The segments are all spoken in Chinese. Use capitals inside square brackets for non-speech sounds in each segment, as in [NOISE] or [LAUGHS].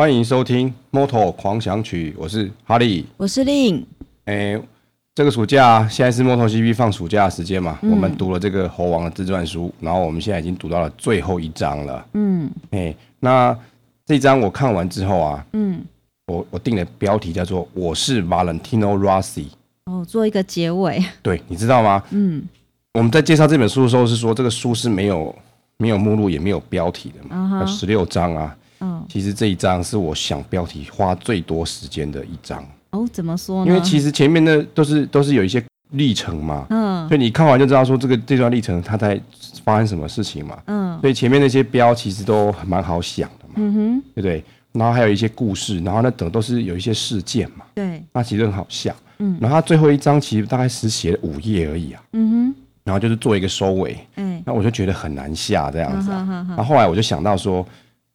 欢迎收听《Moto 狂想曲》，我是哈利，我是令。哎，这个暑假现在是 MotoGP 放暑假的时间嘛？嗯、我们读了这个猴王的自传书，然后我们现在已经读到了最后一章了。嗯，哎，那这章我看完之后啊，嗯，我我定的标题叫做“我是 Valentino Rossi”。哦，做一个结尾。对，你知道吗？嗯，我们在介绍这本书的时候是说，这个书是没有没有目录也没有标题的嘛？十六章啊。嗯，其实这一章是我想标题花最多时间的一章。哦，怎么说呢？因为其实前面的都是都是有一些历程嘛。嗯，所以你看完就知道说这个这段历程它在发生什么事情嘛。嗯，所以前面那些标其实都蛮好想的嘛。嗯哼，对不对？然后还有一些故事，然后那等都是有一些事件嘛。对，那其实很好想。嗯，然后它最后一章其实大概只写了五页而已啊。嗯哼，然后就是做一个收尾。嗯，那我就觉得很难下这样子啊。然后后来我就想到说。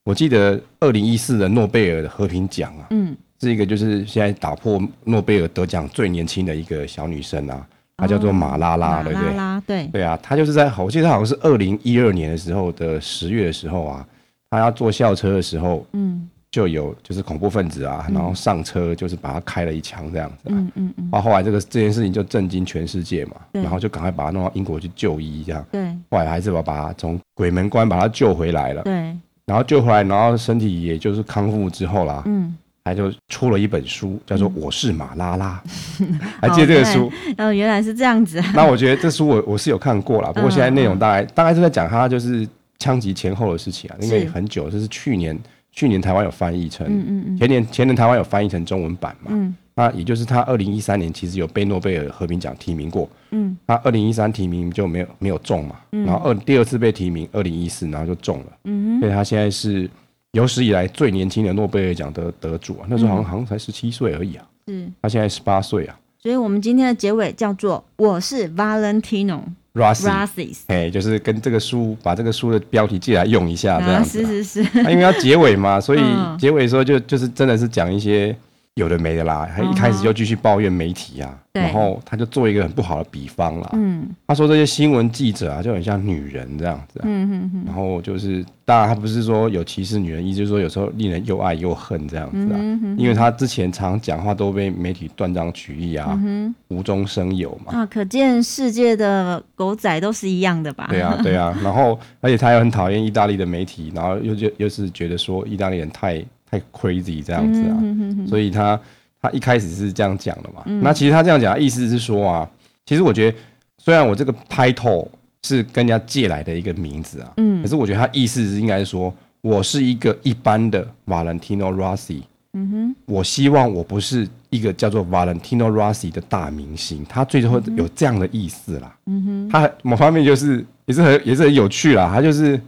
我记得二零一四的诺贝尔的和平奖啊，嗯，是一个就是现在打破诺贝尔得奖最年轻的一个小女生啊，她叫做马拉拉，对不对？马拉拉，对对？啊，她就是在我记得她好像是二零一二年的时候的十月的时候啊，她要坐校车的时候，嗯，就有就是恐怖分子啊，然后上车就是把她开了一枪这样子，嗯嗯嗯，然后后来这个这件事情就震惊全世界嘛，然后就赶快把她弄到英国去就医这样，对，后来还是把把她从鬼门关把她救回来了，对。然后救回来，然后身体也就是康复之后啦，嗯，他就出了一本书，叫做《我是马拉拉》，嗯、还记得这个书？哦，原来是这样子。[LAUGHS] 那我觉得这书我我是有看过啦，不过现在内容大概、嗯、大概是在讲他就是枪击前后的事情啊，因为很久，这是去年去年台湾有翻译成，嗯嗯嗯，前年前年台湾有翻译成中文版嘛，嗯。那也就是他二零一三年其实有被诺贝尔和平奖提名过，嗯，他二零一三提名就没有没有中嘛，嗯，然后二第二次被提名二零一四然后就中了，嗯，所以他现在是有史以来最年轻的诺贝尔奖得得主啊，那时候好像好像才十七岁而已啊，是，他现在十八岁啊，所以我们今天的结尾叫做我是 Valentino Rossi，哎，就是跟这个书把这个书的标题借来用一下这样子，是是是，他因为要结尾嘛，所以结尾的时候就就是真的是讲一些。有的没的啦，他一开始就继续抱怨媒体啊，嗯、然后他就做一个很不好的比方啦。嗯，他说这些新闻记者啊，就很像女人这样子、啊。嗯嗯嗯。然后就是，当然他不是说有歧视女人，意思就是说有时候令人又爱又恨这样子啊。嗯哼。因为他之前常讲话都被媒体断章取义啊，嗯、无中生有嘛。啊，可见世界的狗仔都是一样的吧？对啊，对啊。然后，而且他又很讨厌意大利的媒体，然后又就又是觉得说意大利人太。太 crazy 这样子啊，嗯、哼哼哼，所以他他一开始是这样讲的嘛。嗯、那其实他这样讲的意思是说啊，其实我觉得虽然我这个 title 是跟人家借来的一个名字啊，嗯，可是我觉得他意思是应该是说我是一个一般的 Valentino Rossi，嗯哼，我希望我不是一个叫做 Valentino Rossi 的大明星，他最后有这样的意思啦，嗯哼，他某方面就是也是很也是很有趣啦，他就是。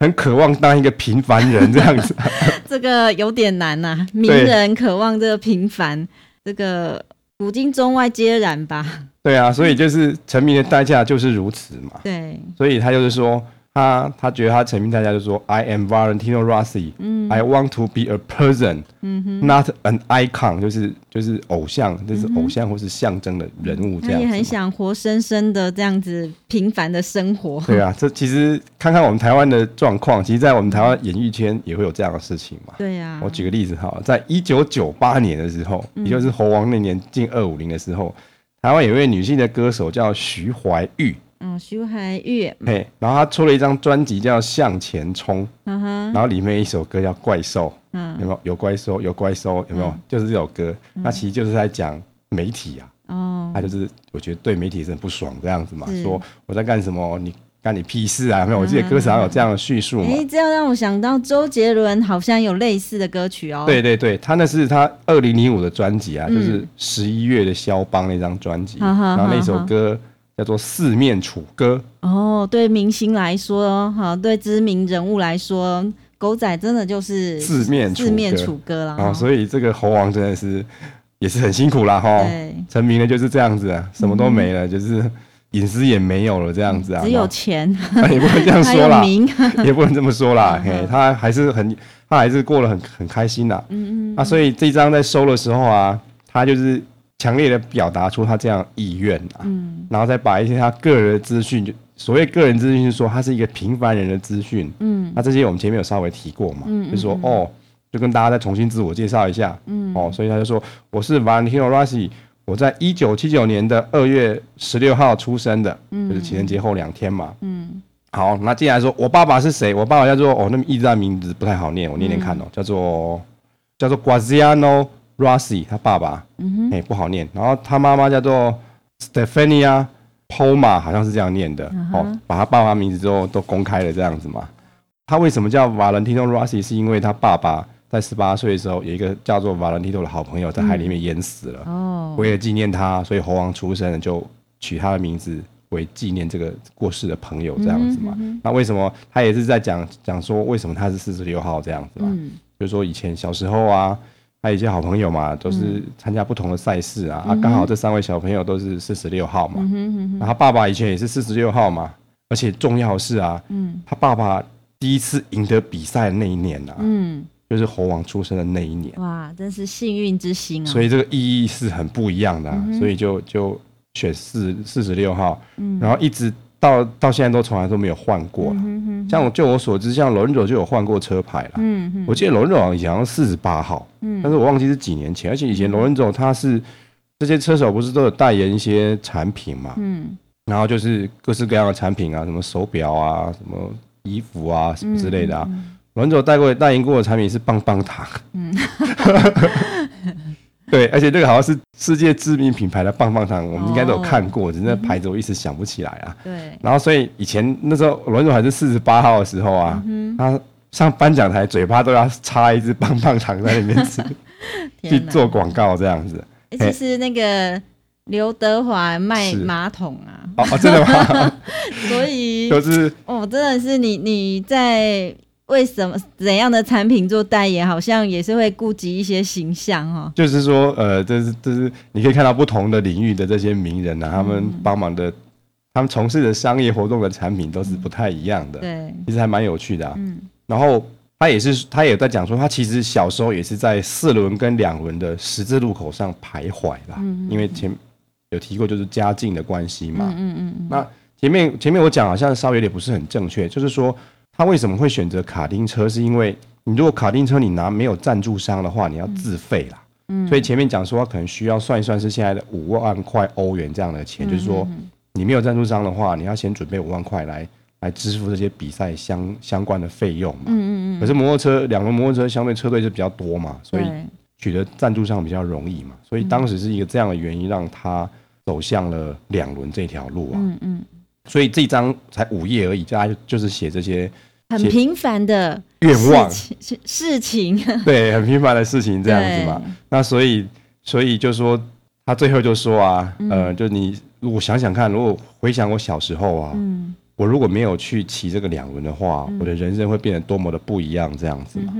很渴望当一个平凡人这样子，[LAUGHS] 这个有点难呐、啊。名人渴望这个平凡，对这个古今中外皆然吧。对啊，所以就是成名的代价就是如此嘛。对，所以他就是说。他他觉得他成名大家就说 I am Valentino Rossi，嗯，I want to be a person，嗯哼，not an icon，就是就是偶像，就是偶像或是象征的人物这样子。他也很想活生生的这样子平凡的生活。对啊，这其实看看我们台湾的状况，其实，在我们台湾演艺圈也会有这样的事情嘛。对呀、啊，我举个例子哈，在一九九八年的时候，也就是猴王那年进二五零的时候，台湾有一位女性的歌手叫徐怀钰。嗯，徐怀钰，嘿，然后他出了一张专辑叫《向前冲》，嗯哼，然后里面一首歌叫《怪兽》，嗯，有没有？有怪兽，有怪兽，有没有？就是这首歌，那其实就是在讲媒体啊，哦，他就是我觉得对媒体是很不爽这样子嘛，说我在干什么，你干你屁事啊？有没有？我记得歌词上有这样的叙述嘛。哎，这样让我想到周杰伦好像有类似的歌曲哦。对对对，他那是他二零零五的专辑啊，就是十一月的肖邦那张专辑，然后那首歌。叫做四面楚歌哦，对明星来说，哈，对知名人物来说，狗仔真的就是四面四面楚歌了啊！所以这个猴王真的是也是很辛苦啦。哈。对，成名了就是这样子啊，什么都没了，就是隐私也没有了这样子啊，只有钱，也不能这样 [LAUGHS] 说啦，[LAUGHS] 也不能这么说啦，[LAUGHS] 嘿，他还是很，他还是过得很很开心的，嗯嗯，啊，所以这张在收的时候啊，他就是。强烈的表达出他这样意愿啊，嗯，然后再把一些他个人的资讯，就所谓个人资讯，是说他是一个平凡人的资讯，嗯，那这些我们前面有稍微提过嘛，嗯，就说哦，就跟大家再重新自我介绍一下，嗯，哦，所以他就说我是 Valentino Rossi，我在一九七九年的二月十六号出生的，嗯，就是情人节后两天嘛，嗯，好，那接下来说我爸爸是谁？我爸爸叫做哦，那么意大利名字不太好念，我念念看哦，嗯、叫做叫做 Graziano Rossi，他爸爸，嗯哼，哎、欸，不好念，然后他妈妈叫做 Stephania Poma，好像是这样念的，嗯、哦，把他爸爸名字之后都公开了这样子嘛。他为什么叫 Valentino Rossi？是因为他爸爸在十八岁的时候有一个叫做 Valentino 的好朋友在海里面淹死了。哦，为了纪念他，所以猴王出生就取他的名字为纪念这个过世的朋友这样子嘛。那为什么他也是在讲讲说为什么他是四十六号这样子嘛？就是说以前小时候啊，他有一些好朋友嘛，都是参加不同的赛事啊，啊刚好这三位小朋友都是四十六号嘛。然后他爸爸以前也是四十六号嘛，而且重要的是啊，他爸爸。第一次赢得比赛的那一年啊，嗯，就是猴王出生的那一年，哇，真是幸运之星啊！所以这个意义是很不一样的，所以就就选四四十六号，嗯，然后一直到到现在都从来都没有换过了。嗯、哼像我就我所知，像罗恩佐就有换过车牌了，嗯哼我记得罗恩佐以前好像四十八号，嗯，但是我忘记是几年前，而且以前罗恩佐他是这些车手不是都有代言一些产品嘛，嗯，然后就是各式各样的产品啊，什么手表啊，什么。衣服啊什么之类的啊，龙总带过代言过的产品是棒棒糖，嗯，[LAUGHS] [LAUGHS] 对，而且这个好像是世界知名品牌的棒棒糖，我们应该都有看过，只是那牌子我一时想不起来啊。对，然后所以以前那时候龙总还是四十八号的时候啊，他上颁奖台嘴巴都要插一支棒棒糖在里面吃，[LAUGHS] 去做广告这样子。其实那个。刘德华卖马桶啊！哦，真的吗？[LAUGHS] 所以就是哦，真的是你你在为什么怎样的产品做代言，好像也是会顾及一些形象哈。就是说，呃，这是这是你可以看到不同的领域的这些名人啊，他们帮忙的，他们从事的商业活动的产品都是不太一样的。对，其实还蛮有趣的啊。嗯，然后他也是，他也在讲说，他其实小时候也是在四轮跟两轮的十字路口上徘徊啦，因为前。有提过就是家境的关系嘛，嗯嗯嗯。那前面前面我讲好像稍微有点不是很正确，就是说他为什么会选择卡丁车，是因为你如果卡丁车你拿没有赞助商的话，你要自费啦。嗯。所以前面讲说可能需要算一算是现在的五万块欧元这样的钱，就是说你没有赞助商的话，你要先准备五万块来来支付这些比赛相相关的费用嘛。嗯嗯。可是摩托车两轮摩托车相对车队是比较多嘛，所以取得赞助商比较容易嘛，所以当时是一个这样的原因让他。走向了两轮这条路啊，嗯嗯，所以这张才五页而已，大家就是写这些很平凡的愿望事情，[LAUGHS] 对，很平凡的事情这样子嘛。那所以，所以就说他最后就说啊，呃，就你如果想想看，如果回想我小时候啊，嗯，我如果没有去骑这个两轮的话，我的人生会变得多么的不一样这样子嘛。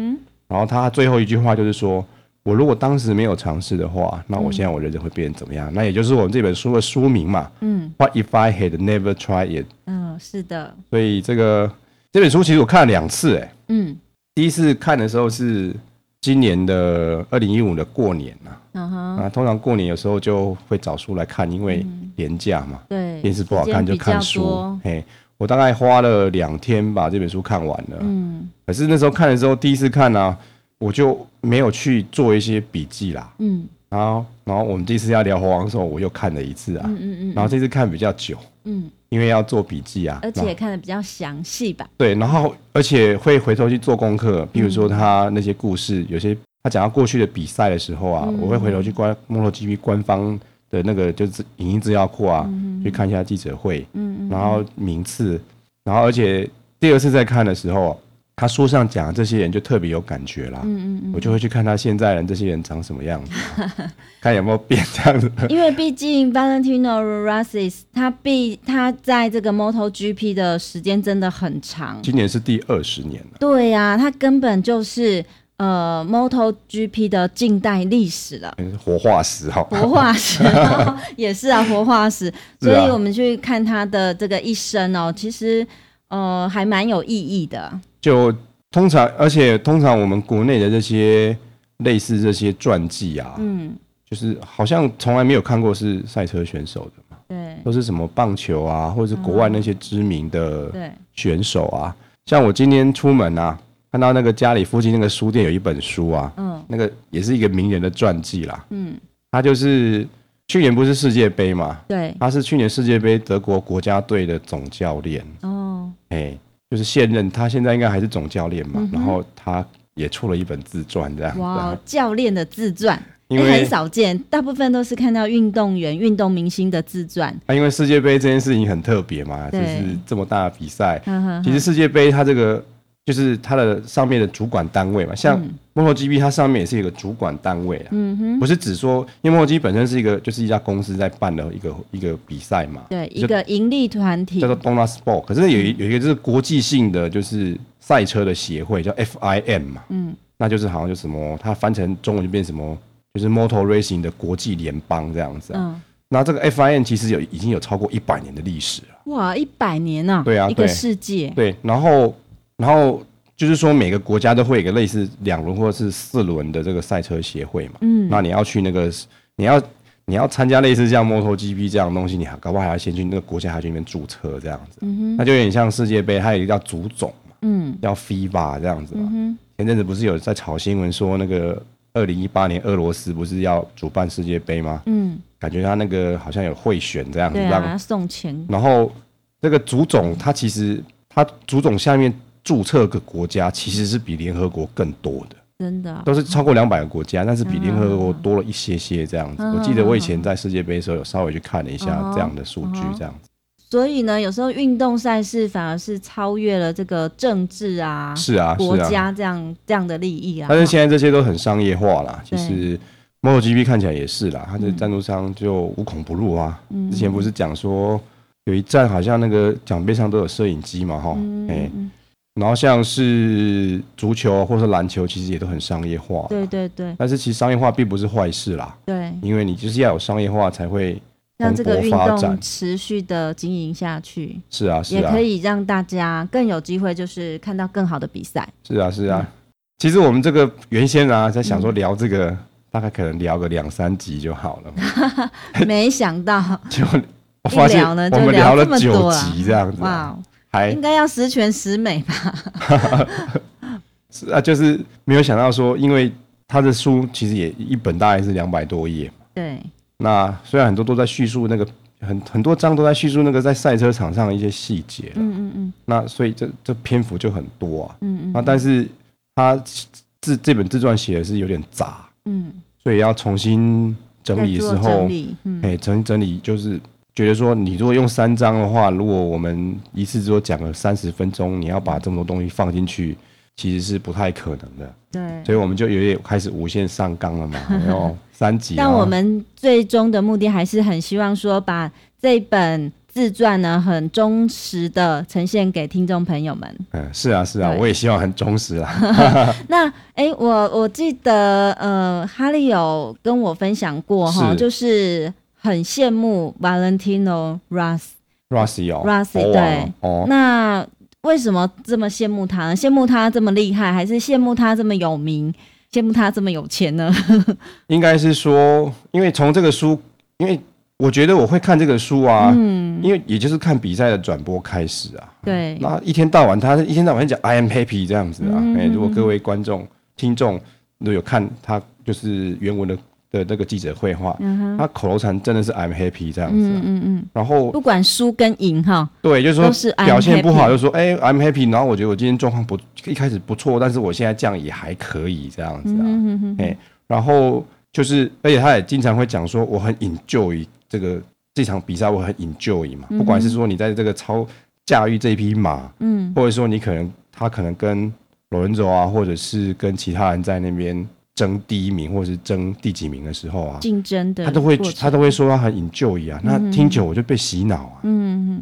然后他最后一句话就是说。我如果当时没有尝试的话，那我现在我人生会变成怎么样？嗯、那也就是我们这本书的书名嘛。嗯。What if I had never tried it？嗯，是的。所以这个这本书其实我看了两次，哎。嗯。第一次看的时候是今年的二零一五的过年呐。嗯哼。啊，通常过年有时候就会找书来看，因为年假嘛。对。电视不好看就看书。嘿，我大概花了两天把这本书看完了。嗯。可是那时候看的时候，第一次看呢、啊。我就没有去做一些笔记啦，嗯，然后，然后我们这次要聊猴王的时候，我又看了一次啊，嗯嗯嗯，然后这次看比较久，嗯，因为要做笔记啊，而且看的比较详细吧，对，然后而且会回头去做功课，比如说他那些故事，有些他讲到过去的比赛的时候啊，我会回头去关 MotoGP 官方的那个就是影音资料库啊，去看一下记者会，嗯，然后名次，然后而且第二次再看的时候。他书上讲的这些人就特别有感觉啦，嗯嗯嗯，我就会去看他现在人这些人长什么样子，[LAUGHS] 看有没有变这样子。因为毕竟 Valentino Rossi 他毕他在这个 MotoGP 的时间真的很长，今年是第二十年了。对呀、啊，他根本就是呃 MotoGP 的近代历史了，活化石哈，活化石也是啊，活化石。[LAUGHS] 所以我们去看他的这个一生哦，其实呃还蛮有意义的。就通常，而且通常我们国内的这些类似这些传记啊，嗯，就是好像从来没有看过是赛车选手的嘛，对，都是什么棒球啊，或者是国外那些知名的选手啊。像我今天出门啊，看到那个家里附近那个书店有一本书啊，嗯，那个也是一个名人的传记啦，嗯，他就是去年不是世界杯嘛，对，他是去年世界杯德国国家队的总教练，哦，哎，就是现任，他现在应该还是总教练嘛，嗯、然后他也出了一本自传这样，哇，教练的自传。因为很少见，大部分都是看到运动员、运动明星的自传。啊，因为世界杯这件事情很特别嘛，就是这么大的比赛。其实世界杯它这个就是它的上面的主管单位嘛，像 MotoGP 它上面也是一个主管单位啊。嗯哼，不是只说，因为 MotoGP 本身是一个就是一家公司在办的一个一个比赛嘛。对，一个盈利团体叫做 Dorna Sport，可是有一有一个就是国际性的就是赛车的协会叫 FIM 嘛。嗯，那就是好像就什么，它翻成中文就变什么。就是 Motor Racing 的国际联邦这样子，嗯，那这个 FIM 其实有已经有超过一百年的历史了。哇，一百年啊！对啊，一个世纪。对，然后，然后就是说每个国家都会有一个类似两轮或者是四轮的这个赛车协会嘛。嗯，那你要去那个，你要你要参加类似像 MotoGP 这样的东西，你还搞不好还要先去那个国家还要去那边注册这样子。嗯哼，那就有点像世界杯，它有一个叫足总嘛，嗯，叫 FIBA 这样子嘛。嗯哼，前阵子不是有在炒新闻说那个。二零一八年俄罗斯不是要主办世界杯吗？嗯，感觉他那个好像有贿选这样子，让他送钱。然后这个足总，他其实他足总下面注册个国家其实是比联合国更多的，真的都是超过两百个国家，但是比联合国多了一些些这样子。我记得我以前在世界杯的时候有稍微去看了一下这样的数据，这样子。所以呢，有时候运动赛事反而是超越了这个政治啊，是啊，国家这样这样的利益啊。但是现在这些都很商业化啦，其实 MotoGP 看起来也是啦，它的赞助商就无孔不入啊。之前不是讲说有一站好像那个奖杯上都有摄影机嘛，哈，哎，然后像是足球或者篮球，其实也都很商业化。对对对。但是其实商业化并不是坏事啦，对，因为你就是要有商业化才会。让这个运动持续的经营下去，是啊，是啊，也可以让大家更有机会，就是看到更好的比赛。是啊，是啊。其实我们这个原先啊，在想说聊这个，大概可能聊个两三集就好了。[LAUGHS] 没想到，[LAUGHS] 就我发现我们聊了九集这样子，哇，还应该要十全十美吧？[LAUGHS] 是啊，就是没有想到说，因为他的书其实也一本大概是两百多页，对。那虽然很多都在叙述那个很很多章都在叙述那个在赛车场上的一些细节，嗯嗯嗯。那所以这这篇幅就很多啊，嗯嗯。那但是他自这本自传写的是有点杂，嗯。所以要重新整理的时候，哎，整整理就是觉得说，你如果用三章的话，如果我们一次就讲了三十分钟，你要把这么多东西放进去。其实是不太可能的，对，所以我们就有点开始无限上纲了嘛，然后三集。但我们最终的目的还是很希望说，把这本自传呢，很忠实的呈现给听众朋友们。[LAUGHS] 嗯，是啊，是啊，我也希望很忠实啊。[LAUGHS] [LAUGHS] 那哎、欸，我我记得呃，哈利有跟我分享过哈，就是很羡慕 Valentino Rossi，Rossi 哦，Rossi 对，哦，那。为什么这么羡慕他呢？羡慕他这么厉害，还是羡慕他这么有名，羡慕他这么有钱呢？[LAUGHS] 应该是说，因为从这个书，因为我觉得我会看这个书啊，嗯，因为也就是看比赛的转播开始啊，对，那一天到晚他一天到晚讲 I am happy 这样子啊，哎、如果各位观众、听众都有看他就是原文的。的那个记者会话，他口头禅真的是 I'm happy 这样子，嗯嗯嗯，然后不管输跟赢哈，对，就是说表现不好就说哎 I'm happy，然后我觉得我今天状况不一开始不错，但是我现在这样也还可以这样子啊，哎，然后就是而且他也经常会讲说我很 enjoy 这个这场比赛，我很 enjoy 嘛，不管是说你在这个超驾驭这一匹马，嗯，或者说你可能他可能跟罗伦佐啊，或者是跟其他人在那边。争第一名或者是争第几名的时候啊，竞争的，他都会他都会说他很 enjoy 啊，那听久我就被洗脑啊，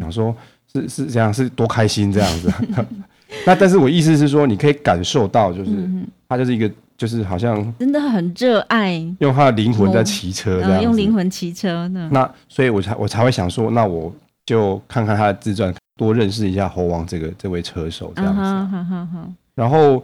然后说是是这样是多开心这样子，[LAUGHS] 那但是我意思是说，你可以感受到，就是他就是一个就是好像真的很热爱。用他的灵魂在骑车这样，用灵魂骑车呢，那所以我才我才会想说，那我就看看他的自传，多认识一下猴王这个这位车手这样子，然后。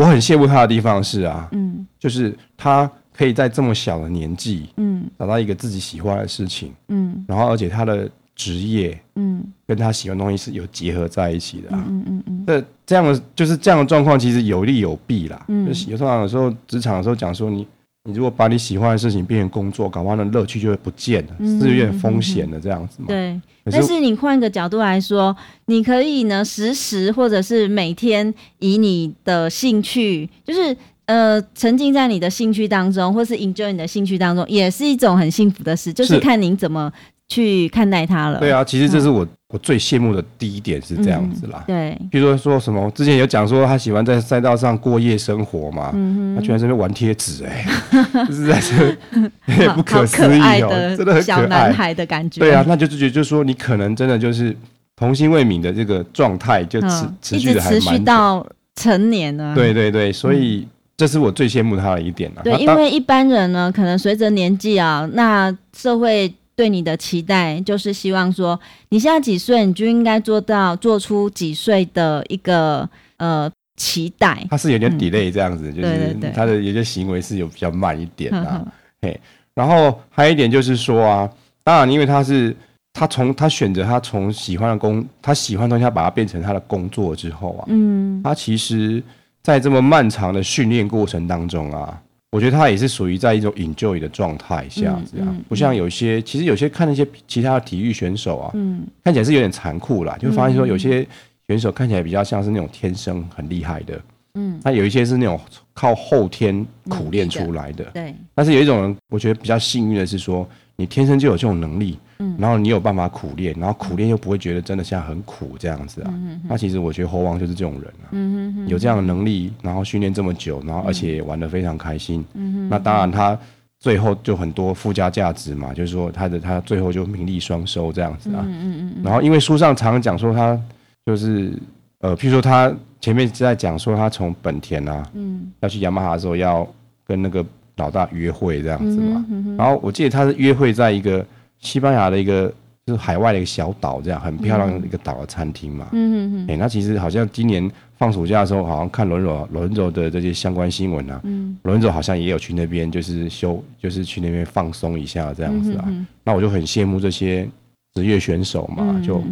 我很羡慕他的地方是啊，嗯，就是他可以在这么小的年纪，嗯，找到一个自己喜欢的事情，嗯，然后而且他的职业，嗯，跟他喜欢的东西是有结合在一起的啊，嗯嗯嗯，这这样的就是这样的状况，其实有利有弊啦，嗯，就是有时候有时候职场的时候讲说你。你如果把你喜欢的事情变成工作，搞完了乐趣就会不见了，嗯、是有点风险的这样子嘛？对。是但是你换个角度来说，你可以呢，时时或者是每天以你的兴趣，就是呃，沉浸在你的兴趣当中，或是 enjoy 你的兴趣当中，也是一种很幸福的事。就是看您怎么去看待它了。对啊，其实这是我。嗯我最羡慕的第一点是这样子啦，嗯、对，比如说说什么，之前有讲说他喜欢在赛道上过夜生活嘛，嗯、他居然在那边玩贴纸，哎，[LAUGHS] 就是在这，也不可思议哦，真的很小男孩的感觉。对啊，那就就是说你可能真的就是童心未泯的这个状态，就持、嗯、持续的还蛮持续到成年了。对对对，所以这是我最羡慕他的一点了。对，因为一般人呢，可能随着年纪啊，那社会。对你的期待就是希望说，你现在几岁，你就应该做到做出几岁的一个呃期待。他是有点 delay 这样子，嗯、就是他的有些行为是有比较慢一点的。呵嘿，然后还有一点就是说啊，当然因为他是他从他选择他从喜欢的工，他喜欢的东西，他把它变成他的工作之后啊，嗯，他其实在这么漫长的训练过程当中啊。我觉得他也是属于在一种 enjoy 的状态下，这样不像有些，其实有些看那些其他的体育选手啊，看起来是有点残酷啦，就发现说有些选手看起来比较像是那种天生很厉害的，嗯，那有一些是那种靠后天苦练出来的，对。但是有一种人，我觉得比较幸运的是说，你天生就有这种能力。然后你有办法苦练，然后苦练又不会觉得真的现在很苦这样子啊。那其实我觉得猴王就是这种人啊，有这样的能力，然后训练这么久，然后而且玩得非常开心。那当然他最后就很多附加价值嘛，就是说他的他最后就名利双收这样子啊。然后因为书上常常讲说他就是呃，譬如说他前面在讲说他从本田啊，要去雅马哈的时候要跟那个老大约会这样子嘛。然后我记得他是约会在一个。西班牙的一个就是海外的一个小岛，这样很漂亮的一个岛的餐厅嘛。嗯嗯嗯。哎，那其实好像今年放暑假的时候，好像看伦佐伦佐的这些相关新闻啊。嗯。轮轴好像也有去那边，就是休，就是去那边放松一下这样子啊。嗯、那我就很羡慕这些职业选手嘛，嗯、就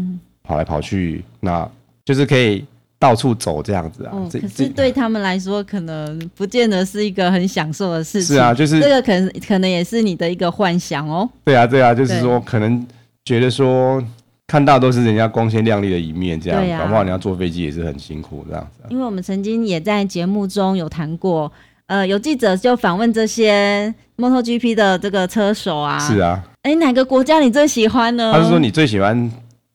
跑来跑去，那就是可以。到处走这样子啊，哦、可是对他们来说，可能不见得是一个很享受的事情。是啊，就是这个可能可能也是你的一个幻想哦。对啊，对啊，就是说可能觉得说看到都是人家光鲜亮丽的一面，这样，搞不好你要坐飞机也是很辛苦这样子、啊。因为我们曾经也在节目中有谈过，呃，有记者就访问这些 MotoGP 的这个车手啊，是啊，哎，哪个国家你最喜欢呢？他是说你最喜欢。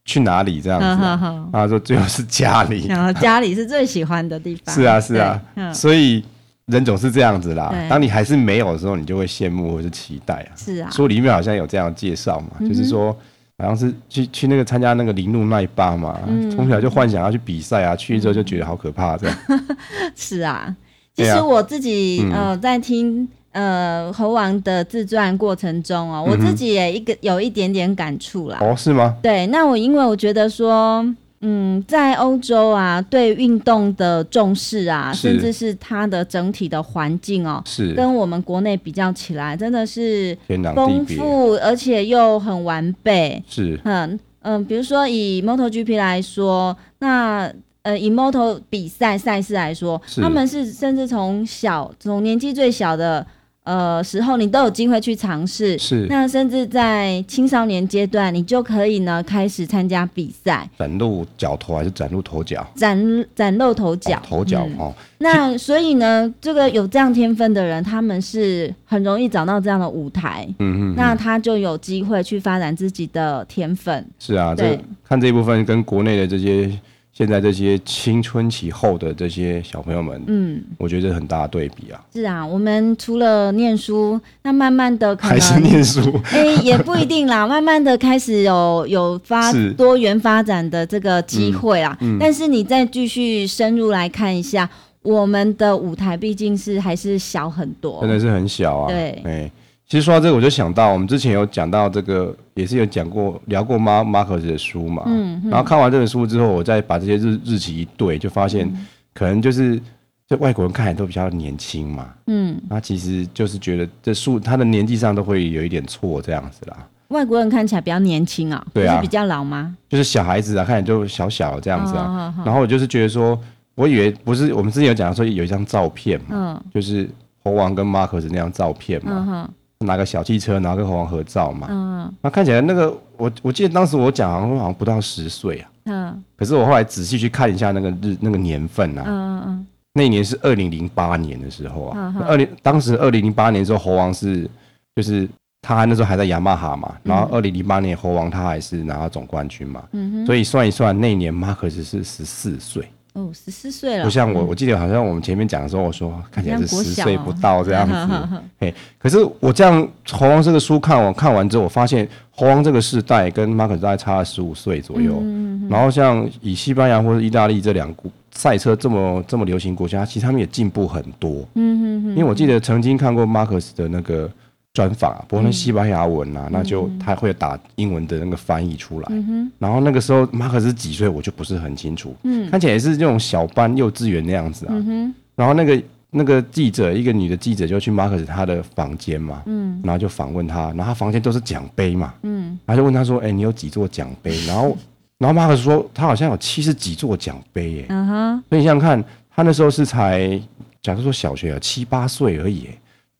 去哪里这样子？啊？他说最后是家里，然 [LAUGHS] 后家里是最喜欢的地方。是啊，是啊，所以人总是这样子啦。当你还是没有的时候，你就会羡慕或是期待啊。是啊，书里面好像有这样介绍嘛，就是说好像是去去那个参加那个铃木奈巴嘛，从小就幻想要去比赛啊，去之后就觉得好可怕这样。[LAUGHS] 是啊，其实我自己呃在听。呃，猴王的自传过程中哦，我自己也一个有一点点感触啦。哦，是吗？对，那我因为我觉得说，嗯，在欧洲啊，对运动的重视啊，甚至是它的整体的环境哦，是跟我们国内比较起来，真的是丰富，而且又很完备。是，嗯嗯，比如说以 MotoGP 来说，那呃，以 Moto 比赛赛事来说，他们是甚至从小从年纪最小的。呃，时候你都有机会去尝试，是那甚至在青少年阶段，你就可以呢开始参加比赛，崭露脚头还是崭露头角？崭崭露头角，哦、头角、嗯、哦。那所以呢，这个有这样天分的人，他们是很容易找到这样的舞台，嗯嗯，那他就有机会去发展自己的天分。是啊，对，这看这一部分跟国内的这些。现在这些青春期后的这些小朋友们，嗯，我觉得很大的对比啊。是啊，我们除了念书，那慢慢的可能还是念书，哎、欸，也不一定啦。[LAUGHS] 慢慢的开始有有发多元发展的这个机会啊。嗯嗯、但是你再继续深入来看一下，我们的舞台毕竟是还是小很多，真的是很小啊。对，哎。其实说到这个，我就想到我们之前有讲到这个，也是有讲过聊过马马可斯的书嘛。嗯。嗯，然后看完这本书之后，我再把这些日日期一对，就发现可能就是这外国人看起来都比较年轻嘛。嗯。那其实就是觉得这书他的年纪上都会有一点错这样子啦。外国人看起来比较年轻啊，对啊，是比较老吗？就是小孩子啊，看起来就小小这样子啊。哦、然后我就是觉得说，我以为不是，我们之前有讲说有一张照片嘛，嗯，就是猴王跟马克斯那张照片嘛，嗯、拿个小汽车，然后跟猴王合照嘛，嗯，那看起来那个我我记得当时我讲好像好像不到十岁啊，嗯，可是我后来仔细去看一下那个日那个年份啊，嗯嗯嗯，那一年是二零零八年的时候啊，二零当时二零零八年的时候猴王是就是。他那时候还在雅马哈嘛，然后二零零八年猴王他还是拿到总冠军嘛，嗯、哼。所以算一算那一年马克斯是十四岁哦，十四岁了。不像我，嗯、我记得好像我们前面讲的时候，我说看起来是十岁不到这样子。[LAUGHS] 嘿，可是我这样猴王这个书看完看完之后，我发现猴王这个世代跟马克斯大概差了十五岁左右。然后像以西班牙或者意大利这两国赛车这么这么流行国家，其实他们也进步很多。嗯哼哼因为我记得曾经看过马克斯的那个。专访啊，不过那西班牙文啊，嗯、那就他会打英文的那个翻译出来。嗯、然后那个时候马可是几岁，我就不是很清楚。嗯，看起来也是那种小班幼稚园那样子啊。嗯、然后那个那个记者，一个女的记者就去马可斯他的房间嘛。嗯。然后就访问他，然后他房间都是奖杯嘛。嗯。然后就问他说：“哎、欸，你有几座奖杯？”然后，然后马可斯说：“他好像有七十几座奖杯。”耶。嗯哼。所以你想想看，他那时候是才，假如说小学啊，七八岁而已，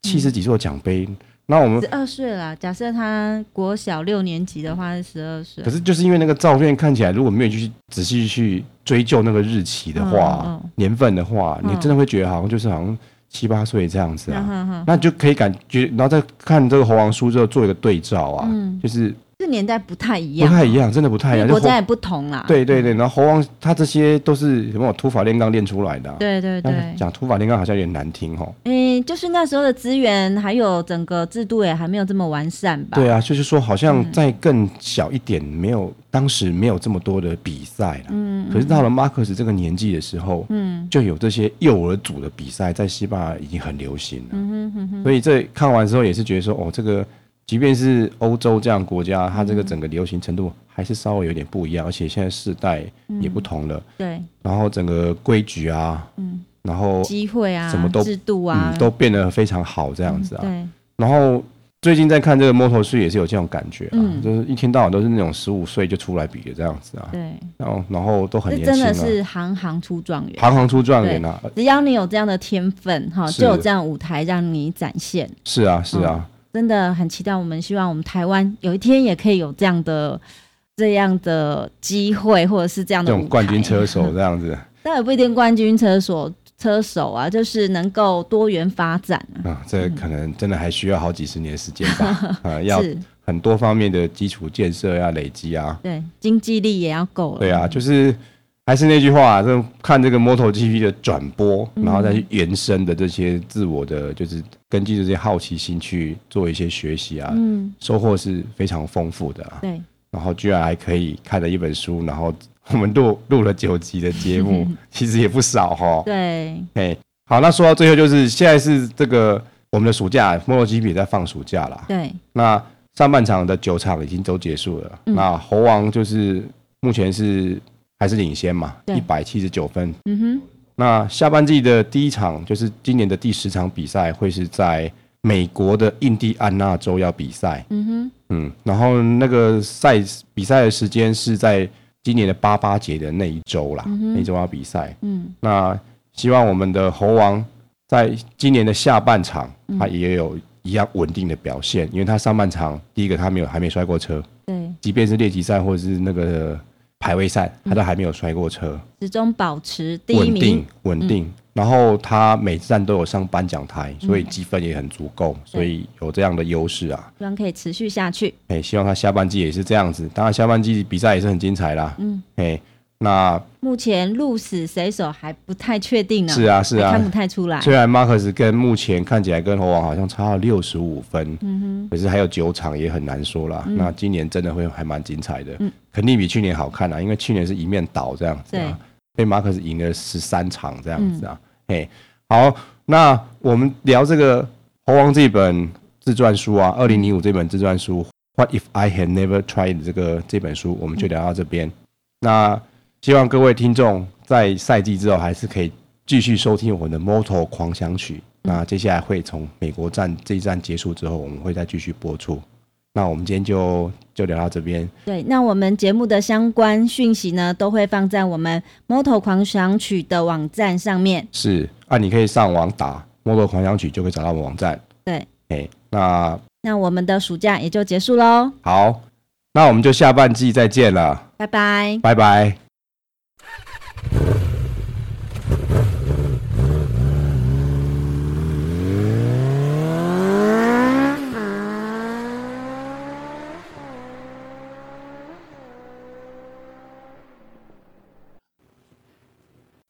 七十几座奖杯。嗯那我们十二岁了，假设他国小六年级的话是十二岁。可是就是因为那个照片看起来，如果没有去仔细去追究那个日期的话，嗯嗯、年份的话，嗯、你真的会觉得好像就是好像七八岁这样子啊。嗯嗯、那就可以感觉，然后再看这个猴王书之后做一个对照啊，嗯、就是。这年代不太一样，不太一样，真的不太一样。国家也不同啦。对对对，然后猴王他这些都是什么土法炼钢练出来的。对对对，讲土法炼钢好像有点难听哦。嗯，就是那时候的资源还有整个制度也还没有这么完善吧？对啊，就是说好像在更小一点，没有当时没有这么多的比赛了。嗯。可是到了马克思这个年纪的时候，嗯，就有这些幼儿组的比赛，在西班牙已经很流行了。嗯哼哼。所以这看完之后也是觉得说，哦，这个。即便是欧洲这样国家，它这个整个流行程度还是稍微有点不一样，而且现在世代也不同了。对。然后整个规矩啊，嗯，然后机会啊，什么都制度啊，都变得非常好，这样子啊。对。然后最近在看这个 Moto3 也是有这种感觉啊，就是一天到晚都是那种十五岁就出来比的这样子啊。对。然后然后都很年轻啊。真的是行行出状元。行行出状元啊！只要你有这样的天分哈，就有这样舞台让你展现。是啊，是啊。真的很期待，我们希望我们台湾有一天也可以有这样的这样的机会，或者是这样的这种冠军车手这样子。[LAUGHS] 但也不一定冠军车手车手啊，就是能够多元发展啊。啊，这可能真的还需要好几十年时间吧。啊，[LAUGHS] 要很多方面的基础建设要累积啊。对，经济力也要够了。对啊，就是。还是那句话啊，就看这个 MotoGP 的转播，然后再去延伸的这些自我的，就是根据这些好奇心去做一些学习啊，嗯，收获是非常丰富的啊。对，然后居然还可以看了一本书，然后我们录录了九集的节目，[LAUGHS] 其实也不少哈。对，哎，好，那说到最后，就是现在是这个我们的暑假，MotoGP 在放暑假了。对，那上半场的九场已经都结束了，那猴王就是目前是。还是领先嘛，一百七十九分。嗯哼，那下半季的第一场就是今年的第十场比赛，会是在美国的印第安纳州要比赛。嗯哼，嗯，然后那个赛比赛的时间是在今年的八八节的那一周啦，嗯、那一周要比赛。嗯，那希望我们的猴王在今年的下半场，他也有一样稳定的表现，因为他上半场第一个他没有还没摔过车。对，即便是练习赛或者是那个。排位赛，他都还没有摔过车，始终保持第一名，稳定，稳定。嗯、然后他每站都有上颁奖台，所以积分也很足够，嗯、所以有这样的优势啊。希望可以持续下去。哎，希望他下半季也是这样子。当然，下半季比赛也是很精彩啦。嗯，哎。那目前鹿死谁手还不太确定呢？是啊，是啊，看不太出来。虽然马克斯跟目前看起来跟猴王好像差了六十五分，嗯哼，可是还有九场也很难说啦。嗯、那今年真的会还蛮精彩的，嗯，肯定比去年好看啊，因为去年是一面倒这样子啊，被马克斯赢了十三场这样子啊。嘿、嗯，好，那我们聊这个猴王这本自传书啊，二零零五这本自传书《What If I Had Never Tried》这个这本书，我们就聊到这边。嗯、那希望各位听众在赛季之后还是可以继续收听我们的 Moto 狂想曲。那接下来会从美国站这一站结束之后，我们会再继续播出。那我们今天就就聊到这边。对，那我们节目的相关讯息呢，都会放在我们 Moto 狂想曲的网站上面。是啊，你可以上网打 Moto 狂想曲，就可以找到我们网站。对，哎，那那我们的暑假也就结束喽。好，那我们就下半季再见了。拜拜，拜拜。you [LAUGHS]